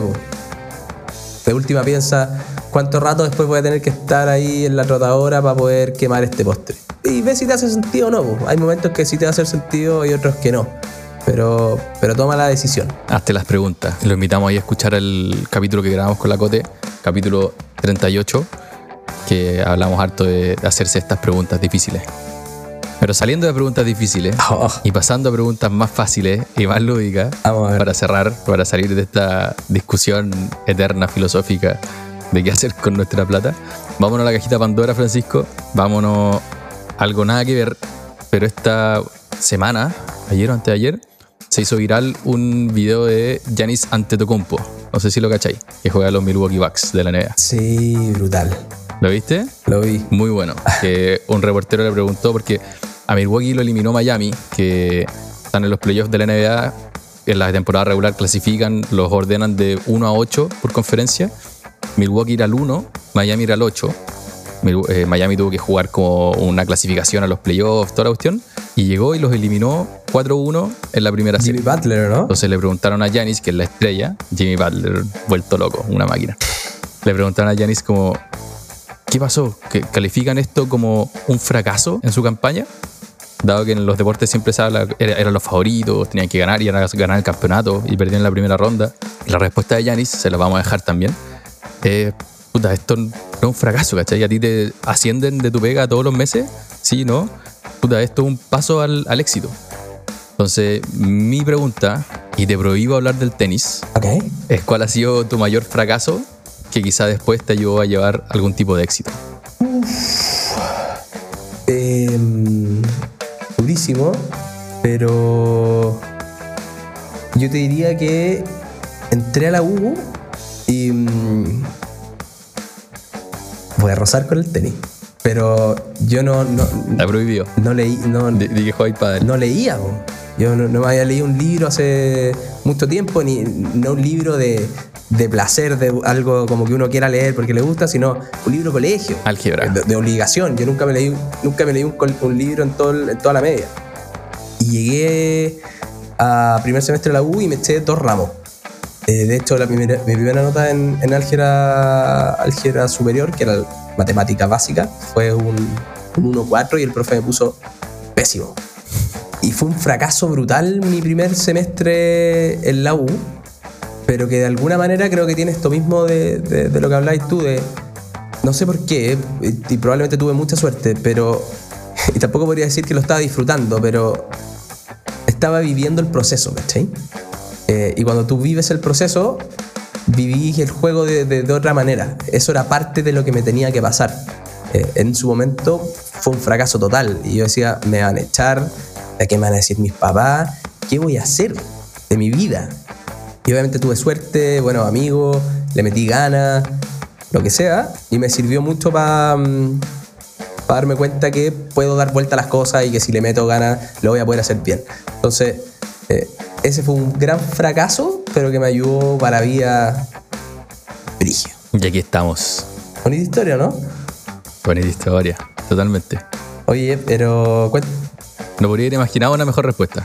de última piensa cuánto rato después voy a tener que estar ahí en la trotadora para poder quemar este postre. Y ve si te hace sentido o no. Hay momentos que sí te hacer sentido y otros que no. Pero, pero toma la decisión. Hazte las preguntas. Lo invitamos ahí a escuchar el capítulo que grabamos con la Cote, capítulo 38, que hablamos harto de hacerse estas preguntas difíciles. Pero saliendo de preguntas difíciles Oh. y pasando a preguntas más fáciles y más lúdicas, para cerrar, para salir de esta discusión eterna filosófica de qué hacer con nuestra plata, vámonos a la cajita Pandora, Francisco. Vámonos a algo nada que ver, pero esta semana, ayer o antes de ayer, se hizo viral un video de Giannis Antetokounmpo. No sé si lo cacháis, que juega a los Milwaukee Bucks de la NBA. Sí, brutal. ¿Lo viste? Lo vi. Muy bueno. Que un reportero le preguntó porque a Milwaukee lo eliminó Miami, que están en los playoffs de la NBA. En la temporada regular clasifican, los ordenan de 1 a 8 por conferencia. Milwaukee era el 1, Miami era el 8. Mil- eh, Miami tuvo que jugar como una clasificación a los playoffs, toda la cuestión. Y llegó y los eliminó 4-1 en la primera serie. Jimmy Butler, ¿no? Entonces le preguntaron a Janis, que es la estrella, Jimmy Butler, vuelto loco, una máquina. Le preguntaron a Janis como, ¿qué pasó? ¿Que califican esto como un fracaso en su campaña? Dado que en los deportes siempre se habla, era- eran los favoritos, tenían que ganar y ganar el campeonato y en la primera ronda. La respuesta de Janis, se la vamos a dejar también, es, puta, esto no es un fracaso, ¿cachai? A ti te ascienden de tu pega todos los meses, sí, ¿no? puta, esto es un paso al, al éxito. Entonces, mi pregunta, y te prohíbo hablar del tenis, Ok. es cuál ha sido tu mayor fracaso que quizá después te ayudó a llevar algún tipo de éxito. Em, durísimo, pero yo te diría que entré a la U y mm, voy a rozar con el tenis, pero yo no, no, Está prohibido. no leí, no, Di di que padre. no leía. Yo no, no me había leído un libro hace mucho tiempo, ni no un libro de, de placer, de algo como que uno quiera leer porque le gusta, sino un libro colegio. Álgebra. De, de obligación. Yo nunca me leí, nunca me leí un, libro en, todo el- en toda la media. Y llegué a primer semestre de la U y me eché dos ramos. Eh, de hecho, la primera, mi primera nota en, en álgebra, álgebra superior, que era matemática básica, fue un, un 1-4 y el profe me puso pésimo. Y fue un fracaso brutal mi primer semestre en la U, pero que de alguna manera creo que tiene esto mismo de, de- de lo que habláis tú, de no sé por qué, y probablemente tuve mucha suerte, pero. Y tampoco podría decir que lo estaba disfrutando, pero estaba viviendo el proceso, ¿cachai? Eh, y cuando tú vives el proceso, viví el juego de, de- de otra manera. Eso era parte de lo que me tenía que pasar. Eh, en su momento fue un fracaso total. Y yo decía, me van a echar, ¿a qué me van a decir mis papás? ¿Qué voy a hacer de mi vida? Y obviamente tuve suerte, buenos amigos, le metí ganas, lo que sea, y me sirvió mucho para darme cuenta que puedo dar vuelta a las cosas y que si le meto ganas lo voy a poder hacer bien. Entonces, eh, ese fue un gran fracaso, pero que me ayudó para la vida brigio. Y aquí estamos. Bonita historia, ¿no? Bonita historia. Totalmente. Oye, pero No podría haber imaginado una mejor respuesta.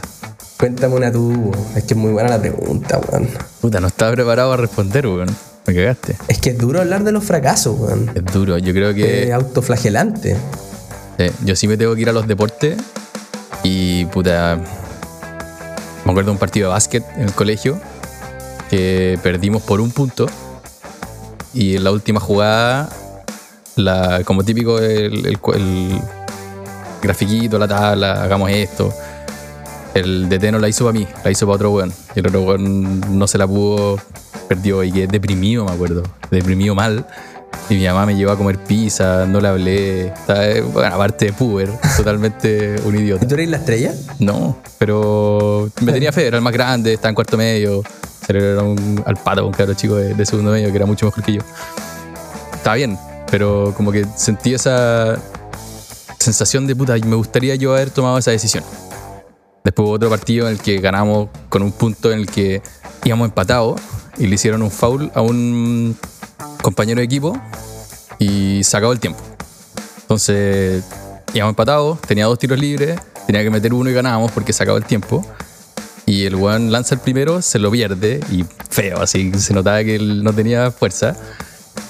Cuéntame una tú. Es que es muy buena la pregunta, weón. Puta, no estaba preparado a responder, weón. Me cagaste. Es que es duro hablar de los fracasos, weón. Es duro. Yo creo Es que autoflagelante. sí, yo sí me tengo que ir a los deportes. Y puta. Me acuerdo de un partido de básquet en el colegio que perdimos por un punto. Y en la última jugada, la, como típico, el, el, el grafiquito, la tabla, hagamos esto. El DT no la hizo para mí, la hizo para otro weón. Y el otro weón no se la pudo, perdió y quedé deprimido, me acuerdo. Deprimido mal. Y mi mamá me llevó a comer pizza, no le hablé. Estaba, eh, bueno, aparte de puber, totalmente un ¿Y idiota. tú eres la estrella? No, pero me tenía fe, era el más grande, estaba en cuarto medio. Era un, al pato, un cabro chico de, de segundo medio que era mucho mejor que yo. Estaba bien, pero como que sentí esa sensación de puta, me gustaría yo haber tomado esa decisión. Después hubo otro partido en el que ganamos con un punto en el que íbamos empatados y le hicieron un foul a un compañero de equipo y se acabó el tiempo. Entonces íbamos empatados, tenía dos tiros libres, tenía que meter uno y ganábamos porque se acabó el tiempo. Y el weón lanza el primero, se lo pierde y feo, así se notaba que él no tenía fuerza.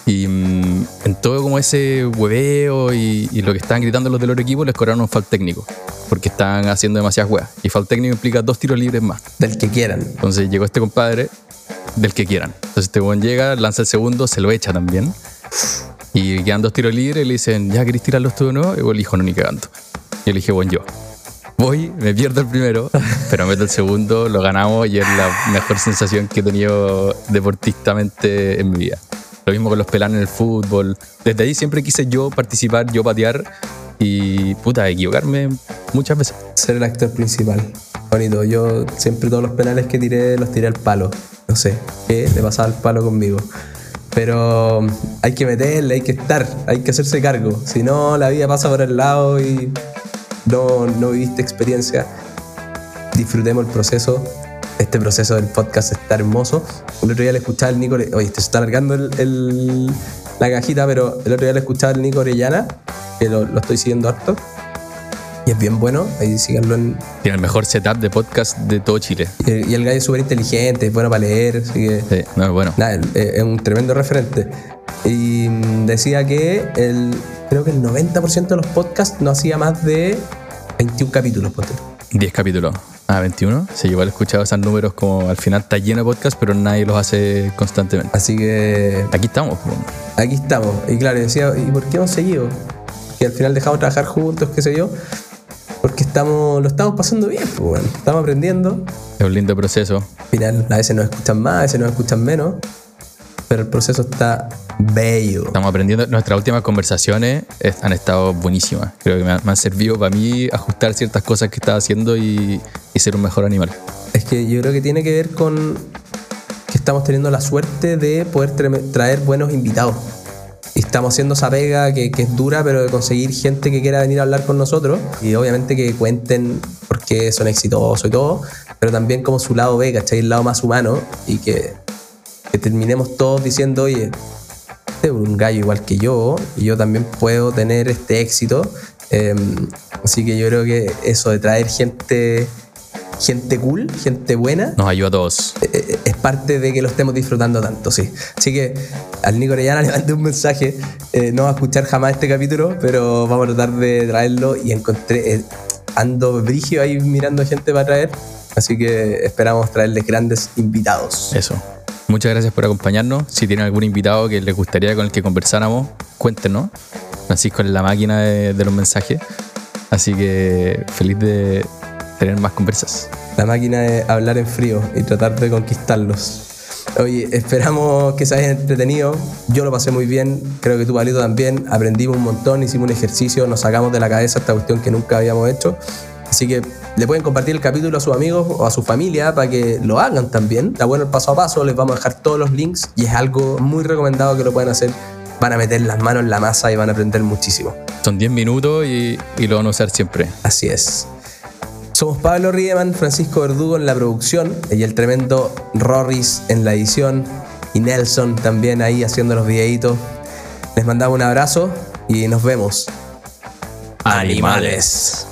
Y mm, en todo como ese hueveo y, y lo que estaban gritando los del otro equipo les cobraron un foul técnico porque estaban haciendo demasiadas weas. Y foul técnico implica dos tiros libres más. Del que quieran. Entonces llegó este compadre del que quieran. Entonces este weón llega, lanza el segundo, se lo echa también. Y quedan dos tiros libres y le dicen, ¿ya querés tirarlos tú o no? Y el dijo, no, ni cagando. Y yo le dije, bueno, yo. Voy, me pierdo el primero, pero meto el segundo, lo ganamos y es la mejor sensación que he tenido deportistamente en mi vida. Lo mismo con los pelanes en el fútbol. Desde ahí siempre quise yo participar, yo patear y, puta, equivocarme muchas veces. Ser el actor principal. Bonito. Yo siempre todos los penales que tiré los tiré al palo. No sé qué le pasaba al palo conmigo. Pero hay que meterle, hay que estar, hay que hacerse cargo. Si no, la vida pasa por el lado y no, no viviste experiencia. Disfrutemos el proceso. Este proceso del podcast está hermoso. El otro día le escuchaba al Nico. Oye, te se está alargando el- el- la cajita, pero el otro día le escuchaba al Nico Orellana, que lo, lo estoy siguiendo harto. Y es bien bueno. Ahí síganlo en, Tiene el mejor setup de podcast de todo Chile. y el, y el gallo es súper inteligente, es bueno para leer, así que. Sí, no, es bueno. Nada, es un tremendo referente. Y mm, decía que el, creo que el 90% de los podcasts no hacía más de 21 capítulos, ponte tú. 10 capítulos. Ah, 21. Sí, igual he escuchado esos números como al final está lleno de podcast, pero nadie los hace constantemente. Así que Aquí estamos. pues. aquí estamos. Y claro, decía, ¿y por qué hemos seguido? Que al final dejamos de trabajar juntos, qué sé yo. estamos, lo estamos pasando bien, pues, bueno. estamos aprendiendo. Es un lindo proceso. Al final, a veces nos escuchan más, a veces nos escuchan menos, pero el proceso está bello. Estamos aprendiendo. Nuestras últimas conversaciones es- han estado buenísimas. Creo que me han, me han servido para mí ajustar ciertas cosas que estaba haciendo y, y ser un mejor animal. Es que yo creo que tiene que ver con que estamos teniendo la suerte de poder tra- traer buenos invitados. Y estamos haciendo esa pega que, que es dura, pero de conseguir gente que quiera venir a hablar con nosotros. Y obviamente que cuenten por qué son exitosos y todo, pero también como su lado B, ¿cachai? El lado más humano. Y que, que terminemos todos diciendo, oye, este es un gallo igual que yo, y yo también puedo tener este éxito. Eh, así que yo creo que eso de traer gente, gente cool, gente buena, Nos ayuda a todos. eh, es parte de que lo estemos disfrutando tanto, sí. Así que al Nico Orellana le mandé un mensaje, eh, no va a escuchar jamás este capítulo, pero vamos a tratar de traerlo y encontré, eh, ando brigio ahí mirando gente para traer, así que esperamos traerles grandes invitados. Eso. Muchas gracias por acompañarnos. Si tienen algún invitado que les gustaría con el que conversáramos, cuéntenos. Francisco es la máquina de, los mensajes. Así que feliz de tener más conversas. La máquina de hablar en frío y tratar de conquistarlos. Oye, esperamos que se hayan entretenido. Yo lo pasé muy bien, creo que tú, Palito, también. Aprendimos un montón, hicimos un ejercicio, nos sacamos de la cabeza esta cuestión que nunca habíamos hecho. Así que le pueden compartir el capítulo a sus amigos o a su familia para que lo hagan también. Está bueno el paso a paso, les vamos a dejar todos los links y es algo muy recomendado que lo puedan hacer. Van a meter las manos en la masa y van a aprender muchísimo. Son 10 minutos y, y lo van a usar siempre. Así es. Somos Pablo Riemann, Francisco Verdugo en la producción y el tremendo Rorris en la edición y Nelson también ahí haciendo los videitos. Les mandamos un abrazo y nos vemos. Animales.